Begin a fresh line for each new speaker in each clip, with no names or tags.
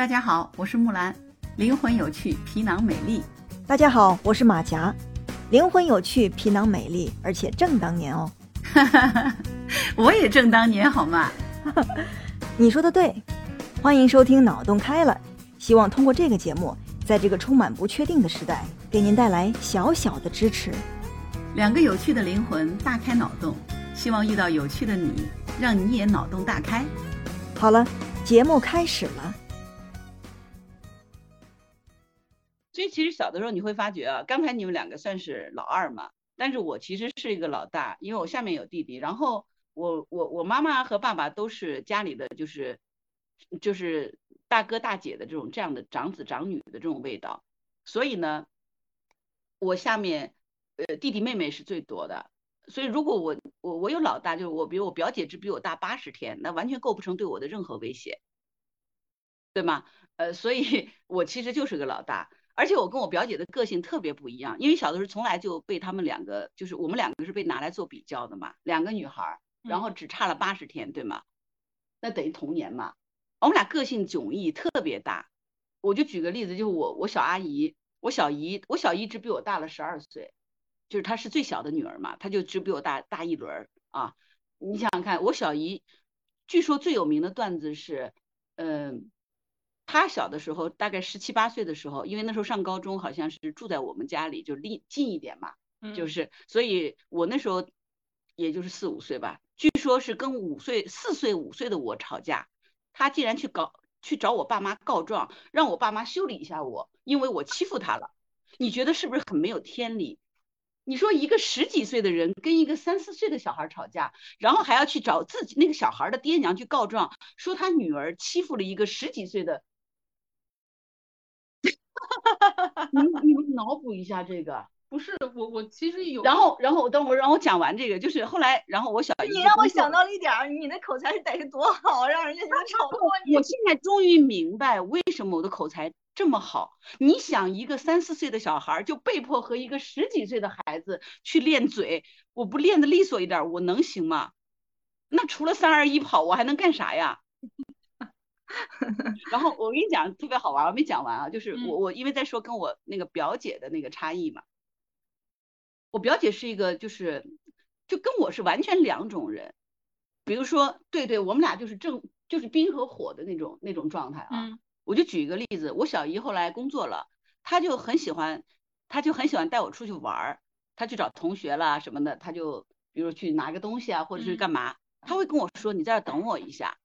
大家好，我是木兰，灵魂有趣，皮囊美丽。
大家好，我是马甲，灵魂有趣，皮囊美丽，而且正当年哦。
我也正当年好吗？
你说的对。欢迎收听《脑洞开了》，希望通过这个节目，在这个充满不确定的时代，给您带来小小的支持。
两个有趣的灵魂大开脑洞，希望遇到有趣的你，让你也脑洞大开。
好了，节目开始了。
所以其实小的时候你会发觉啊，刚才你们两个算是老二嘛，但是我其实是一个老大，因为我下面有弟弟，然后我我我妈妈和爸爸都是家里的就是就是大哥大姐的这种这样的长子长女的这种味道，所以呢，我下面呃弟弟妹妹是最多的，所以如果我我我有老大，就是我比如我表姐只比我大八十天，那完全构不成对我的任何威胁，对吗？呃，所以 我其实就是个老大。而且我跟我表姐的个性特别不一样，因为小的时候从来就被他们两个，就是我们两个是被拿来做比较的嘛，两个女孩，然后只差了八十天，对吗？那等于童年嘛。我们俩个性迥异，特别大。我就举个例子，就是我我小阿姨，我小姨，我小姨只比我大了十二岁，就是她是最小的女儿嘛，她就只比我大大一轮啊。你想想看，我小姨，据说最有名的段子是，嗯。他小的时候，大概十七八岁的时候，因为那时候上高中，好像是住在我们家里，就离近一点嘛，就是，所以我那时候也就是四五岁吧。据说是跟五岁、四岁、五岁的我吵架，他竟然去搞去找我爸妈告状，让我爸妈修理一下我，因为我欺负他了。你觉得是不是很没有天理？你说一个十几岁的人跟一个三四岁的小孩吵架，然后还要去找自己那个小孩的爹娘去告状，说他女儿欺负了一个十几岁的。你 你们脑补一下这个，
不是我我其实有，
然后然后等我让我讲完这个，就是后来然后我小姨，
你让我想到了一点儿，你的口才得是多好，让人家觉得超过你。
我现在终于明白为什么我的口才这么好。你想一个三四岁的小孩就被迫和一个十几岁的孩子去练嘴，我不练的利索一点，我能行吗？那除了三二一跑，我还能干啥呀？然后我跟你讲特别好玩，我没讲完啊，就是我我因为在说跟我那个表姐的那个差异嘛，我表姐是一个就是就跟我是完全两种人，比如说对对，我们俩就是正就是冰和火的那种那种状态啊。我就举一个例子，我小姨后来工作了，她就很喜欢，她就很喜欢带我出去玩儿，她去找同学啦什么的，她就比如去拿个东西啊，或者是干嘛，她会跟我说你在这等我一下。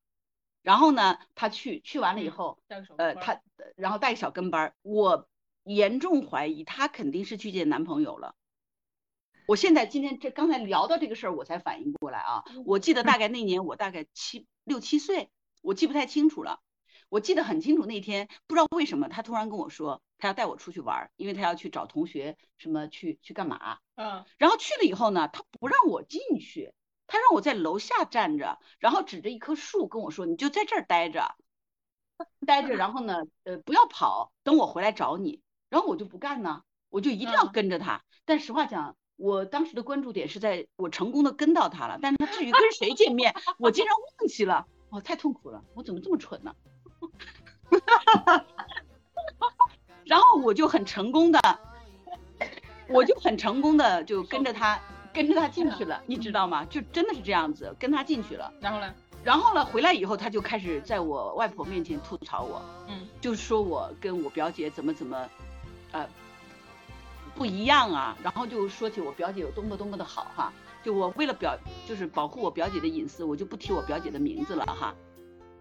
然后呢，他去去完了以后，呃，他然后带个小跟班儿，我严重怀疑他肯定是去见男朋友了。我现在今天这刚才聊到这个事儿，我才反应过来啊。我记得大概那年我大概七六七岁，我记不太清楚了。我记得很清楚那天，不知道为什么他突然跟我说他要带我出去玩，因为他要去找同学什么去去干嘛。
嗯。
然后去了以后呢，他不让我进去。他让我在楼下站着，然后指着一棵树跟我说：“你就在这儿待着，待着，然后呢，呃，不要跑，等我回来找你。”然后我就不干呢，我就一定要跟着他。但实话讲，我当时的关注点是在我成功的跟到他了，但是他至于跟谁见面，我竟然忘记了，哦，太痛苦了，我怎么这么蠢呢？然后我就很成功的，我就很成功的就跟着他。跟着他进去了，你知道吗？就真的是这样子，跟他进去了。
然后呢？
然后呢？回来以后，他就开始在我外婆面前吐槽我，
嗯，
就是说我跟我表姐怎么怎么，呃，不一样啊。然后就说起我表姐有多么多么的好哈。就我为了表，就是保护我表姐的隐私，我就不提我表姐的名字了哈。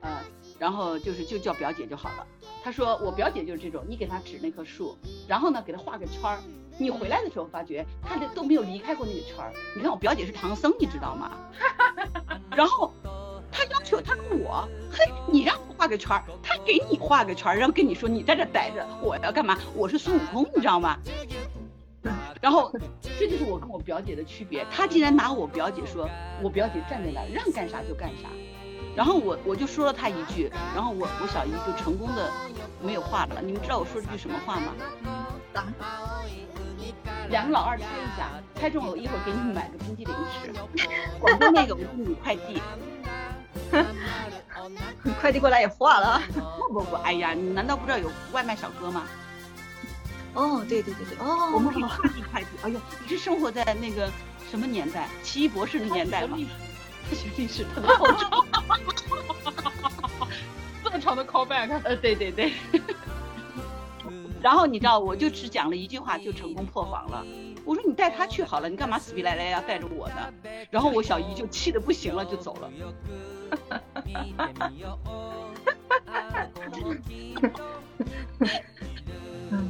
呃，然后就是就叫表姐就好了。他说我表姐就是这种，你给她指那棵树，然后呢给她画个圈儿。你回来的时候发觉他这都没有离开过那个圈儿。你看我表姐是唐僧，你知道吗？然后他要求他跟我，嘿，你让我画个圈儿，他给你画个圈儿，然后跟你说你在这待着，我要干嘛？我是孙悟空，你知道吗？然后这就是我跟我表姐的区别。他竟然拿我表姐说，我表姐站在那儿，让干啥就干啥。然后我我就说了他一句，然后我我小姨就成功的没有话了。你们知道我说了句什么话吗？
咋？
两个老二猜一下，猜中了我一会儿给你们买个冰激凌吃。广东那个我给你快递。
快递过来也化了。
不不不，哎呀，你难道不知道有外卖小哥吗？
哦，对对对对，哦，
我们可以快递快递。哎呦，你是生活在那个什么年代？奇异博士的年代吗？大学历史特别厚重。
这么长的 callback。
呃，对对对。然后你知道，我就只讲了一句话，就成功破防了。我说你带他去好了，你干嘛死皮赖脸要带着我呢？然后我小姨就气得不行了，就走了。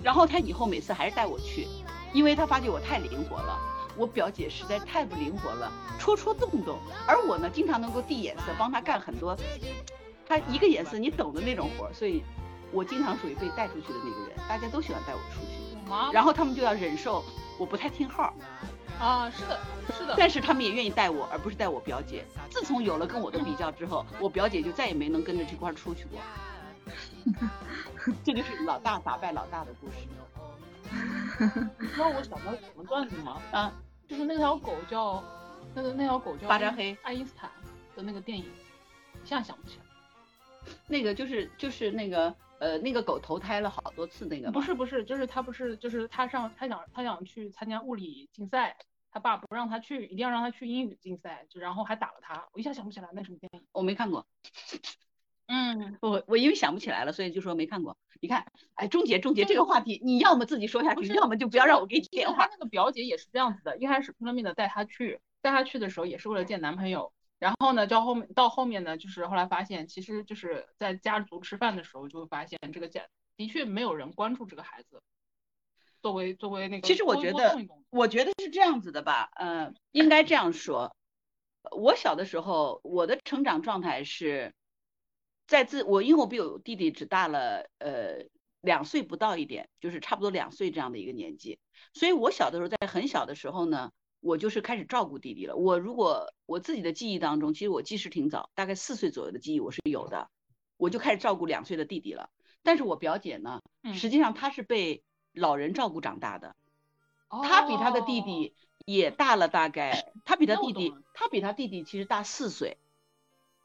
然后他以后每次还是带我去，因为他发觉我太灵活了。我表姐实在太不灵活了，戳戳动动，而我呢，经常能够递眼色，帮她干很多，她一个眼色你懂的那种活，所以我经常属于被带出去的那个人，大家都喜欢带我出去，然后他们就要忍受我不太听号。
啊，是的，是的。
但是他们也愿意带我，而不是带我表姐。自从有了跟我的比较之后，我表姐就再也没能跟着这块出去过。这就是老大打败老大的故事。
你知道我想到什么段子吗？啊，就是那条狗叫那个那条狗叫
巴扎黑
爱因斯坦的那个电影，一下想不起来。
那个就是就是那个呃那个狗投胎了好多次那个。
不是不是，就是他不是就是他上他想他想去参加物理竞赛，他爸不让他去，一定要让他去英语竞赛，就然后还打了他。我一下想不起来那什么电影，
我没看过。
嗯，
我我因为想不起来了，所以就说没看过。你看，哎，终结终结这个话题，你要么自己说下去，要么就不要让我给你电话。
他那个表姐也是这样子的，一开始拼了命的带她去，带她去的时候也是为了见男朋友。然后呢，到后面到后面呢，就是后来发现，其实就是在家族吃饭的时候，就会发现这个家的确没有人关注这个孩子。作为作为那个，
其实我觉得，我觉得是这样子的吧，嗯，应该这样说。我小的时候，我的成长状态是。在自我，因为我比我弟弟只大了呃两岁不到一点，就是差不多两岁这样的一个年纪，所以我小的时候在很小的时候呢，我就是开始照顾弟弟了。我如果我自己的记忆当中，其实我记事挺早，大概四岁左右的记忆我是有的，我就开始照顾两岁的弟弟了。但是我表姐呢，实际上她是被老人照顾长大的，她比她的弟弟也大了大概，她比她弟弟，她比她弟弟其实大四岁。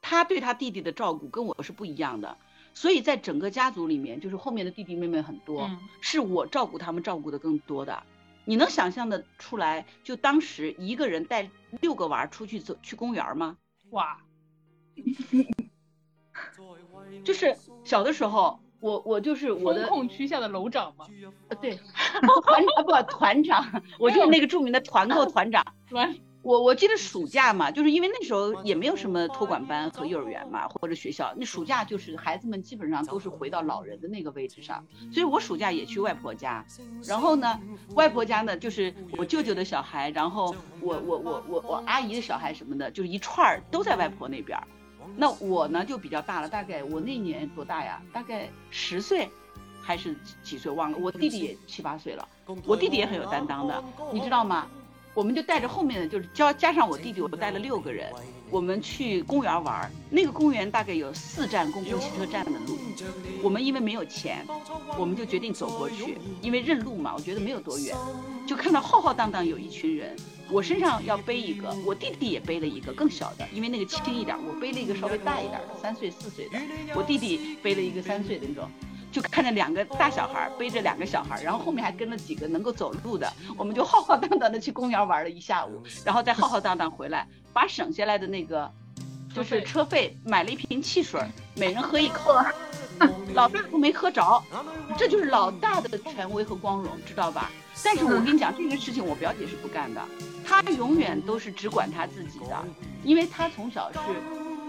他对他弟弟的照顾跟我是不一样的，所以在整个家族里面，就是后面的弟弟妹妹很多，是我照顾他们照顾的更多的。你能想象的出来，就当时一个人带六个娃出去走去公园吗？
哇！
就是小的时候，我我就是我的
风控区下的楼长嘛？
呃，对，团啊不团长，我就是那个著名的团购团长。我我记得暑假嘛，就是因为那时候也没有什么托管班和幼儿园嘛，或者学校，那暑假就是孩子们基本上都是回到老人的那个位置上，所以我暑假也去外婆家，然后呢，外婆家呢就是我舅舅的小孩，然后我我我我我阿姨的小孩什么的，就是一串儿都在外婆那边，那我呢就比较大了，大概我那年多大呀？大概十岁，还是几岁忘了？我弟弟也七八岁了，我弟弟也很有担当的，你知道吗？我们就带着后面的，就是加加上我弟弟，我带了六个人，我们去公园玩。那个公园大概有四站公共汽车站的路，我们因为没有钱，我们就决定走过去，因为认路嘛，我觉得没有多远。就看到浩浩荡荡有一群人，我身上要背一个，我弟弟也背了一个更小的，因为那个轻一点，我背了一个稍微大一点的，三岁四岁的，我弟弟背了一个三岁的那种。就看着两个大小孩背着两个小孩，然后后面还跟了几个能够走路的，我们就浩浩荡荡的去公园玩了一下午，然后再浩浩荡荡回来，把省下来的那个就是车费买了一瓶汽水，每人喝一口，老大都没喝着，这就是老大的权威和光荣，知道吧？但是我跟你讲这个事情，我表姐是不干的，她永远都是只管他自己的，因为他从小是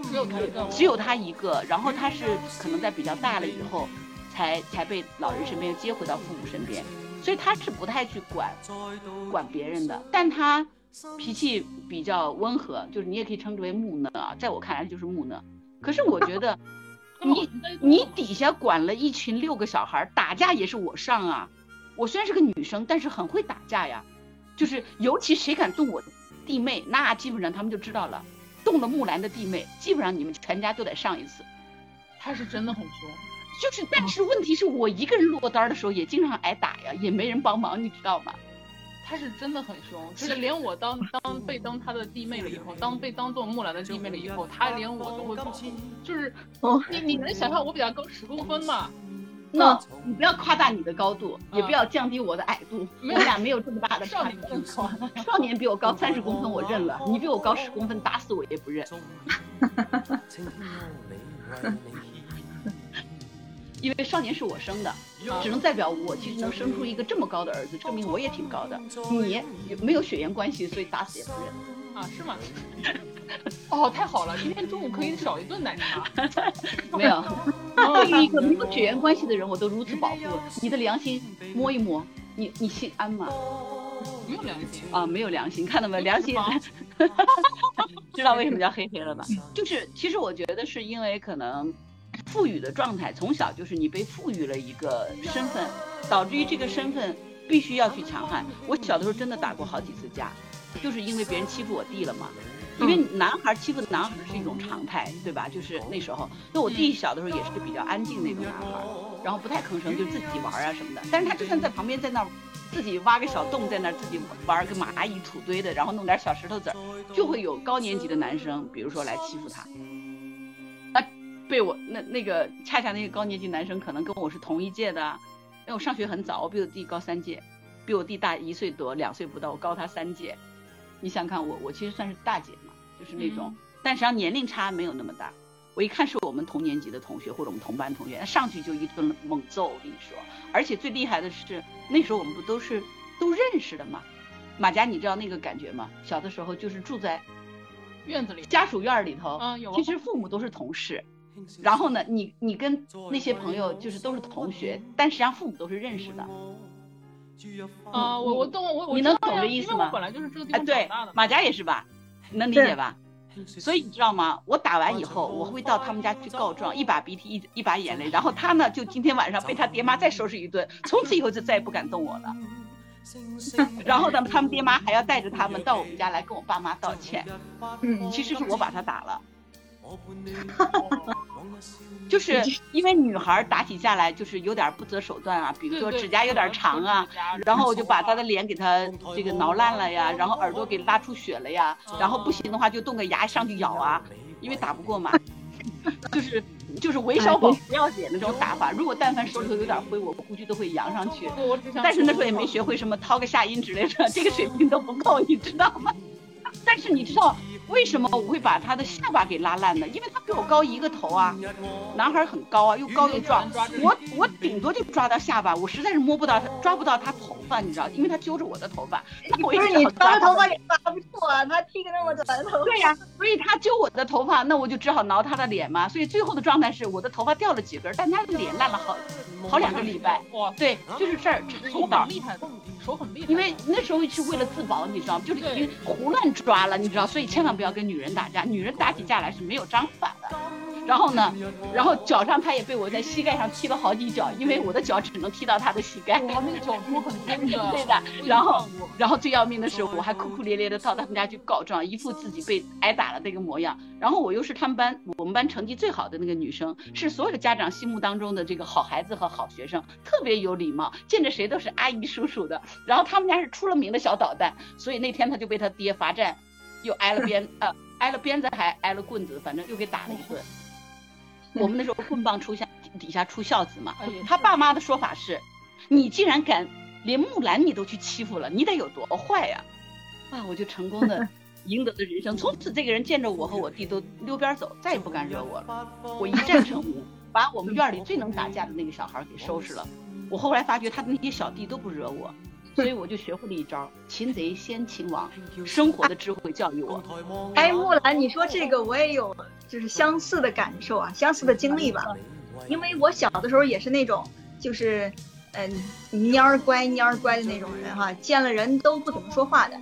只有他一个，
只有她一个，然后他是可能在比较大了以后。才才被老人身边接回到父母身边，所以他是不太去管管别人的，但他脾气比较温和，就是你也可以称之为木讷啊，在我看来就是木讷。可是我觉得，你你底下管了一群六个小孩，打架也是我上啊。我虽然是个女生，但是很会打架呀，就是尤其谁敢动我弟妹，那基本上他们就知道了，动了木兰的弟妹，基本上你们全家都得上一次。
他是真的很凶。
就是，但是问题是我一个人落单的时候也经常挨打呀，也没人帮忙，你知道吗？
他是真的很凶，就是连我当当被当他的弟妹了以后，当被当做木兰的弟妹了以后，他连我都会就是
哦，
你你能想象我比他高十公分吗？
那你不要夸大你的高度，也不要降低我的矮度，我们俩没有这么大的差距。少年比我高三十公分，我认了；你比我高十公分，打死我也不认。因为少年是我生的，只能代表我其实能生出一个这么高的儿子，证明我也挺高的。你没有血缘关系，所以打死也不认。
啊，是吗？哦，太好了，今天中午可以少一顿奶茶。
没有，对于 一个没有血缘关系的人，我都如此保护。你的良心摸一摸，你你心安吗？
没有良心
啊，没有良心，看到没有？良心，知道为什么叫黑黑了吧？就是其实我觉得是因为可能赋予的状态，从小就是你被赋予了一个身份，导致于这个身份必须要去强悍。我小的时候真的打过好几次架，就是因为别人欺负我弟了嘛。因为男孩欺负男孩是一种常态，对吧？就是那时候，那我弟小的时候也是比较安静那种男孩，然后不太吭声，就自己玩啊什么的。但是他就算在旁边在那儿，自己挖个小洞在那儿自己玩个蚂蚁土堆的，然后弄点小石头子儿，就会有高年级的男生，比如说来欺负他。那被我那那个恰恰那个高年级男生可能跟我是同一届的，因为我上学很早，我比我弟高三届，比我弟大一岁多，两岁不到，我高他三届。你想看我，我其实算是大姐嘛，就是那种，但实际上年龄差没有那么大。我一看是我们同年级的同学或者我们同班同学，上去就一顿猛揍。我跟你说，而且最厉害的是那时候我们不都是都认识的吗？马甲，你知道那个感觉吗？小的时候就是住在
院子里，
家属院里头，
嗯，有。
其实父母都是同事，然后呢，你你跟那些朋友就是都是同学，但实际上父母都是认识的。
啊，我我懂我我
你能懂这意思吗？
本来就是这个地方长大的。
马甲也是吧？能理解吧？所以你知道吗？我打完以后，我会到他们家去告状，一把鼻涕一一把眼泪，然后他呢，就今天晚上被他爹妈再收拾一顿，从此以后就再也不敢动我了。然后呢，他们爹妈还要带着他们到我们家来跟我爸妈道歉。嗯，其实是我把他打了。就是因为女孩打起架来就是有点不择手段啊，比如说指甲有点长啊，然后我就把她的脸给她这个挠烂了呀，然后耳朵给拉出血了呀，然后不行的话就动个牙上去咬啊，因为打不过嘛，就是就是韦小宝不要脸那种打法。如果但凡手里头有点灰，我估计都会扬上去。但是那时候也没学会什么掏个下阴之类的，这个水平都不够，你知道吗？但是你知道。为什么我会把他的下巴给拉烂呢？因为他比我高一个头啊，男孩很高啊，又高又壮，我我顶多就抓到下巴，我实在是摸不到他，抓不到他头。发，你知道，因为他揪着我的头发。
不是你抓头发也抓不住啊，他剃个那么短的头发。
对呀，所以他揪我的头发，那我就只好挠他的脸嘛。所以最后的状态是我的头发掉了几根，但他的脸烂了好好两个礼拜。哇，对，就是这儿
手很厉害，手很厉害。
因为那时候是为了自保，你知道吗？就是已经胡乱抓了，你知道，所以千万不要跟女人打架，女人打起架来是没有章法的。然后呢，然后脚上他也被我在膝盖上踢了好几脚，因为我的脚只能踢到他的膝盖。
我，那个脚多很尖的。
对的。然后，然后最要命的是，我还哭哭咧咧的到他们家去告状，一副自己被挨打了那个模样。然后我又是他们班我们班成绩最好的那个女生，是所有的家长心目当中的这个好孩子和好学生，特别有礼貌，见着谁都是阿姨叔叔的。然后他们家是出了名的小捣蛋，所以那天他就被他爹罚站，又挨了鞭，呃，挨了鞭子还挨了棍子，反正又给打了一顿。我们那时候棍棒出下底下出孝子嘛，他爸妈的说法是，你竟然敢连木兰你都去欺负了，你得有多坏呀！啊，我就成功的 赢得了人生，从此这个人见着我和我弟都溜边走，再也不敢惹我了。我一战成名，把我们院里最能打架的那个小孩给收拾了。我后来发觉他的那些小弟都不惹我，所以我就学会了一招：擒贼先擒王。生活的智慧教育我。
哎，木兰，你说这个我也有。就是相似的感受啊，相似的经历吧。因为我小的时候也是那种，就是，嗯，蔫儿乖蔫儿乖的那种人哈，见了人都不怎么说话的。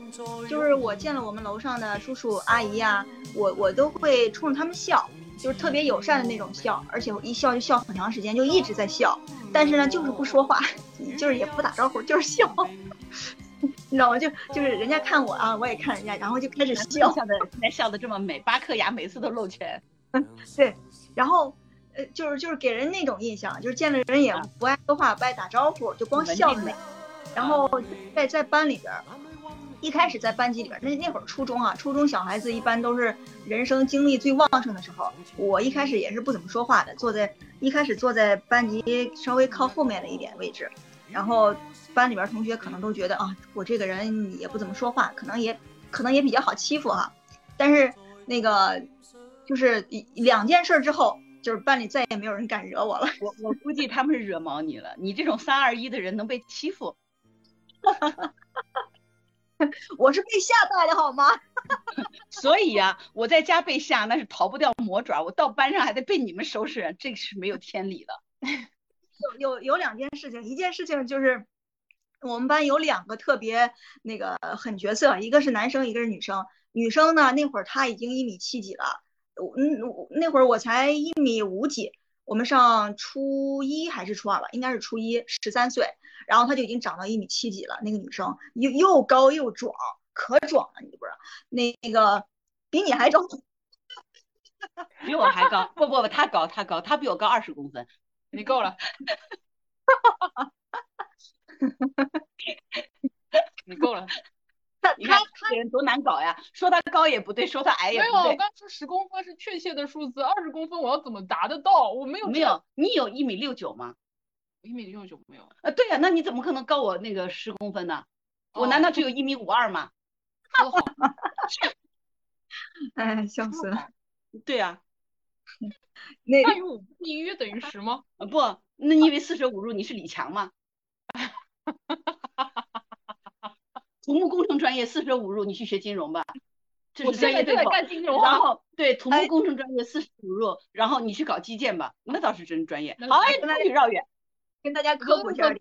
就是我见了我们楼上的叔叔阿姨啊，我我都会冲着他们笑，就是特别友善的那种笑，而且一笑就笑很长时间，就一直在笑。但是呢，就是不说话，就是也不打招呼，就是笑。你知道吗？就就是人家看我啊，我也看人家，然后就开始笑，
笑的现在笑的这么美，八颗牙每次都露全。
对，然后呃，就是就是给人那种印象，就是见了人也不爱说话，不爱打招呼，就光笑美。然后在在班里边儿，一开始在班级里边儿，那那会儿初中啊，初中小孩子一般都是人生精力最旺盛的时候。我一开始也是不怎么说话的，坐在一开始坐在班级稍微靠后面的一点位置，然后班里边儿同学可能都觉得啊，我这个人也不怎么说话，可能也可能也比较好欺负哈。但是那个就是两件事儿之后，就是班里再也没有人敢惹我了。
我我估计他们是惹毛你了，你这种三二一的人能被欺负，
我是被吓带的好吗？
所以呀、我在家被吓那是逃不掉魔爪，我到班上还得被你们收拾，这个是没有天理的。
有有有两件事情，一件事情就是我们班有两个特别那个狠角色，一个是男生，一个是女生。女生呢，那会儿她已经一米七几了，我嗯，那会儿我才一米五几，我们上初一还是初二吧，应该是初一，十三岁，然后她就已经长到一米七几了。那个女生又又高又壮，可壮了，你不知道，那个比你还壮。
比我还高，不不不，她高她高，她比我高二十公分。
你够了，你够了。
她
你看
她
这个人多难搞呀！说他高也不对，说他矮也
没有，我
不对。
刚说十公分是确切的数字，二十公分我要怎么达得到？我没有
没有，你有一米六九吗？
一米六九没有。
呃，对呀、那你怎么可能高我那个十公分呢？我
哦
难道只有一米五二吗？
说得好，
哎，笑死了。
对呀、
那
大于五一约等于十吗？
呃，不，那你以为四舍五入你是李强吗？土木工程专业四舍五入，你去学金融吧，这是专业对口。然后对土木
哎
工程专业四舍五入，然后你去搞基建吧，那倒是真专业。好，哎，
那
不许绕远。
跟大家科普一下那个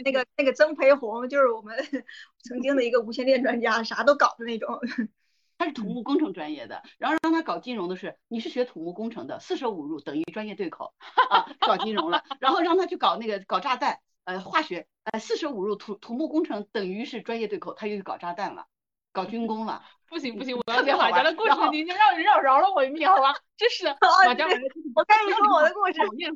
那个那个曾培红就是我们 曾经的一个无线电专家，啥都搞的那种。
他是土木工程专业的，然后让他搞金融的是，你是学土木工程的，四舍五入等于专业对口啊，搞金融了，然后让他去搞那个搞炸弹，呃，化学，呃，四舍五入土土木工程等于是专业对口，他又去搞炸弹了，搞军工了，
不行不行，我
特
要
别好玩
讲马甲的故事，你就让让饶了我一命好吧？真是 马甲
对
马甲就是
我跟你说 我的故事。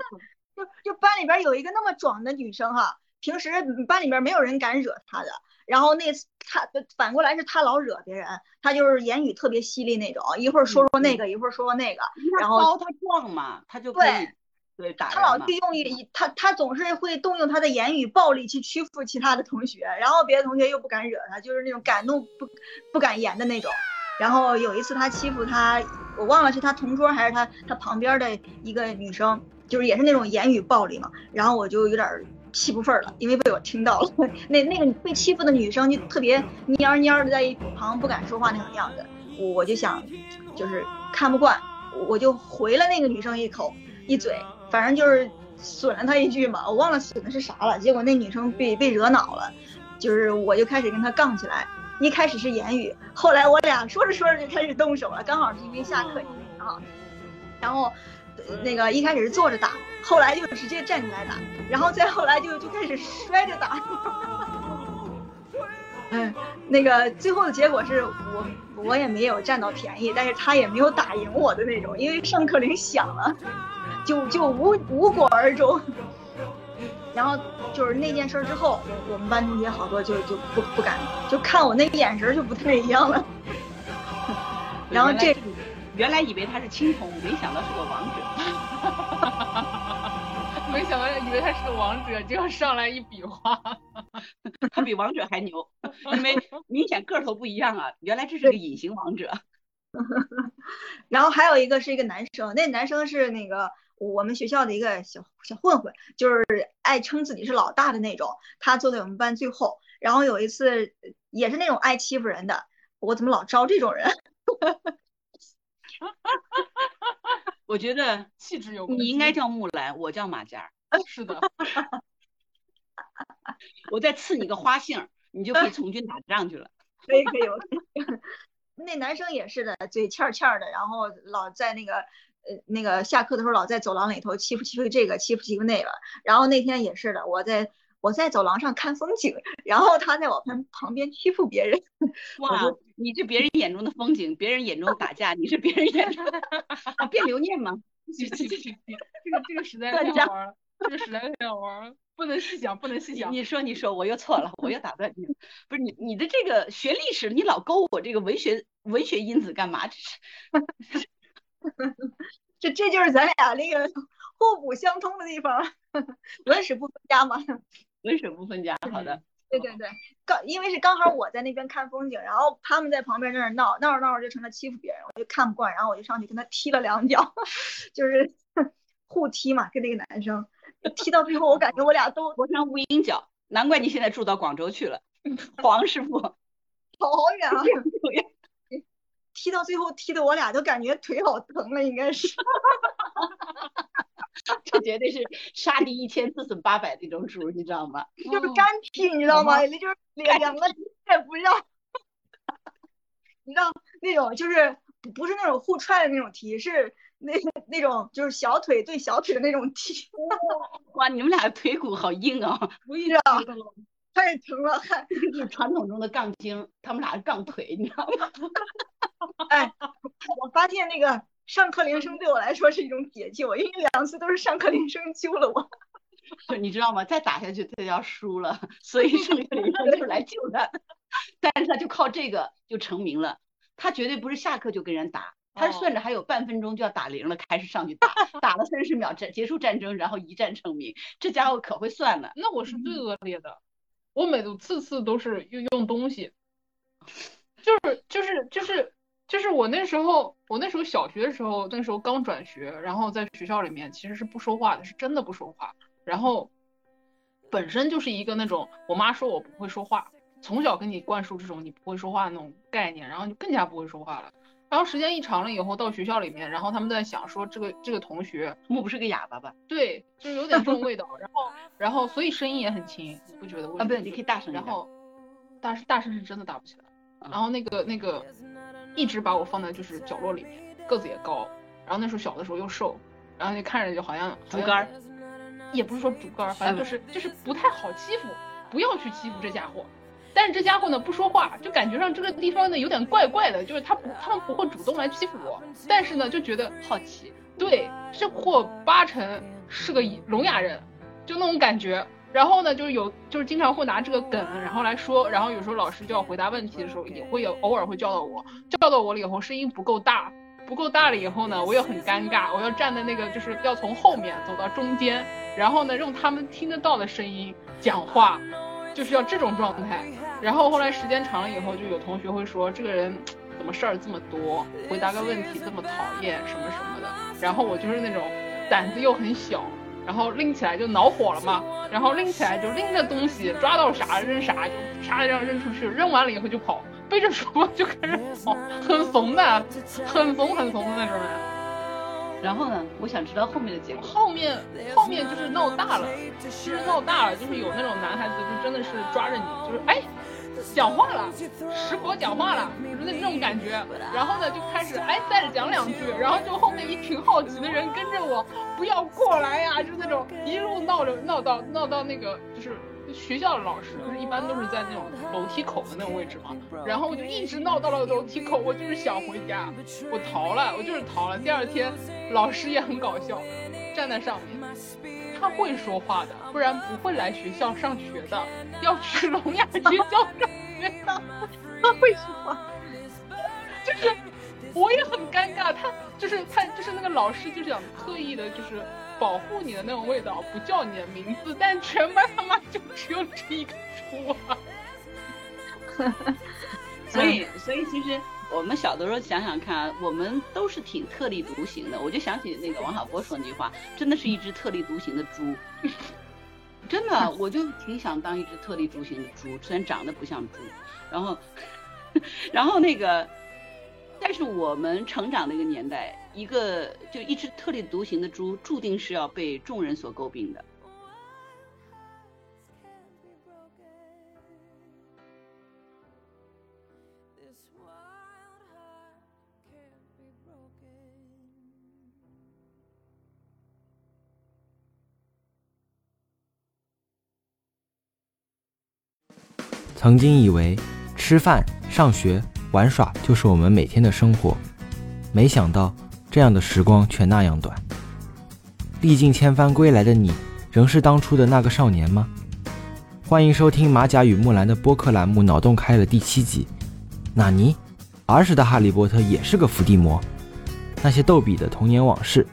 就就班里边有一个那么壮的女生哈，平时班里边没有人敢惹他的。然后那次他反过来是他老惹别人，他就是言语特别犀利那种，一会儿说说那个，一会儿说说那个。然后
他高他壮嘛，他就
对
对打
他老
人嘛。
利用一他他总是会动用他的言语暴力去屈服其他的同学，然后别的同学又不敢惹他，就是那种敢怒不不敢言的那种。然后有一次他欺负他，我忘了是他同桌还是他他旁边的一个女生，就是也是那种言语暴力嘛。然后我就有点儿气不忿儿了，因为被我听到了。那那个被欺负的女生就特别蔫蔫的在一旁不敢说话那种样子，我我就想就是看不惯，我就回了那个女生一口一嘴，反正就是损了她一句嘛，我忘了损的是啥了。结果那女生被被惹恼了，就是我就开始跟她杠起来。一开始是言语，后来我俩说着说着就开始动手了，刚好是因为下课啊，然后。那个一开始是坐着打，后来就直接站起来打，然后再后来就就开始摔着打。嗯，那个最后的结果是我我也没有占到便宜，但是他也没有打赢我的那种，因为上课铃响了，就就无无果而终。然后就是那件事之后，我们班同学好多就就不不敢，就看我那个眼神就不太一样了。然后这
原来以为他是青铜，没想到是个王者。
没想到以为他是个王者，结果上来一比划。
他比王者还牛，因为明显个头不一样啊。原来这是个隐形王者。
然后还有一个是一个男生，那男生是那个我们学校的一个小小混混，就是爱称自己是老大的那种。他坐在我们班最后。然后有一次也是那种爱欺负人的，我怎么老招这种人？
我觉得
气质有。
你应该叫木兰，我叫马甲，
是的，
我再赐你个花姓，你就可以从军打仗去了。
可以可以，我可以。那男生也是的，嘴欠欠的，然后老在那个呃那个下课的时候老在走廊里头欺负欺负这个欺负欺负那个。然后那天也是的，我在我在走廊上看风景，然后他在我旁旁边欺负别人。
哇，你是别人眼中的风景，别人眼中打架，你是别人眼中的变留念吗？
这这这这这个这个实在
大家
太好玩了。这个实在太好玩了，不能细想，不能细想。
你说，你说，我又错了，我又打断你了。不是你，你的这个学历史，你老勾我这个文学文学因子干嘛？这是，
这这就是咱俩那个互补相通的地方，文史不分家嘛。
文史不分家，好的。
对对对，刚因为是刚好我在那边看风景，然后他们在旁边在那闹，闹着闹着就成了欺负别人，我就看不惯，然后我就上去跟他踢了两脚，就是 互踢嘛，跟那个男生踢到最后，我感觉我俩都
磨成无影脚，难怪你现在住到广州去了，黄师傅，
好远啊，踢到最后踢的我俩都感觉腿好疼了，应该是。
这绝对是杀敌一千自损八百那种主，你知道吗？
就是干踢，你知道吗？那就是两两个也不让，你知道那种就是不是那种互踹的那种踢，是那那种就是小腿对小腿的那种踢。
哇，你们俩腿骨好硬 啊！
不知道，太疼了，还
就是传统中的杠精，他们俩是杠腿，你知道吗？
哎，我发现那个。上课铃声对我来说是一种解救，因为两次都是上课铃声救了我。
你知道吗？再打下去他就要输了，所以上课铃声就是来救他。但是他就靠这个就成名了。他绝对不是下课就跟人打，他是算着还有半分钟就要打铃了，开始上去打，打了三十秒战结束战争，然后一战成名。这家伙可会算了。
那我是最恶劣的，我每次次都是用用东西，就是就是就是。就是我那时候，我那时候小学的时候，那时候刚转学，然后在学校里面其实是不说话的，是真的不说话。然后本身就是一个那种，我妈说我不会说话，从小跟你灌输这种你不会说话的那种概念，然后就更加不会说话了。然后时间一长了以后，到学校里面，然后他们在想说这个这个同学
莫不是个哑巴吧？
对，就是有点这种味道。然后然后所以声音也很轻，你不觉得？
啊，不对，你可以大声
然后大大声是真的大不起来。然后那个那个。一直把我放在就是角落里面，个子也高，然后那时候小的时候又瘦，然后就看着就好像
竹竿，
也不是说竹竿，反正就是就是不太好欺负，不要去欺负这家伙。但是这家伙呢不说话，就感觉上这个地方呢有点怪怪的，就是他不他们不会主动来欺负我，但是呢就觉得好奇，对，这货八成是个聋哑人，就那种感觉。然后呢，就是有，就是经常会拿这个梗，然后来说，然后有时候老师就要回答问题的时候，也会有偶尔会叫到我，叫到我了以后，声音不够大，不够大了以后呢，我又很尴尬，我要站在那个，就是要从后面走到中间，然后呢，用他们听得到的声音讲话，就是要这种状态。然后后来时间长了以后，就有同学会说，这个人怎么事儿这么多，回答个问题这么讨厌什么什么的。然后我就是那种胆子又很小。然后拎起来就恼火了嘛，然后拎起来就拎着东西，抓到啥扔啥，就啪这样扔出去，扔完了以后就跑，背着书包就开始跑，很怂的，很怂很怂的那种人。
然后呢，我想知道后面的结果。
后面后面就是闹大了，其实闹大了，就是有那种男孩子就真的是抓着你，就是哎。讲话了，石佛讲话了，就是那种感觉。然后呢，就开始哎再讲两句，然后就后面一群好奇的人跟着我，不要过来呀，就那种一路闹着闹到闹到那个学校的老师，就是一般都是在那种楼梯口的那种位置嘛。然后我就一直闹到了楼梯口，我就是想回家，我逃了，我就是逃了。第二天老师也很搞笑，站在上面。他会说话的，不然不会来学校上学的。要去聋哑学校上学的，他会说话。就是我也很尴尬，他就是他就是那个老师，就想刻意的，就是保护你的那种味道，不叫你的名字，但全班他妈就只有这一个猪啊。
所以，所以其实。我们小的时候想想看，我们都是挺特立独行的。我就想起那个王小波说那句话，真的是一只特立独行的猪。真的，我就挺想当一只特立独行的猪，虽然长得不像猪。然后，然后那个，但是我们成长那个年代，一个就一只特立独行的猪，注定是要被众人所诟病的。
曾经以为吃饭、上学、玩耍就是我们每天的生活，没想到这样的时光却那样短。历尽千帆归来的你，仍是当初的那个少年吗？欢迎收听马甲与木兰的播客栏目《脑洞开了》第七集。纳尼？儿时的哈利波特也是个伏地魔？那些逗比的童年往事，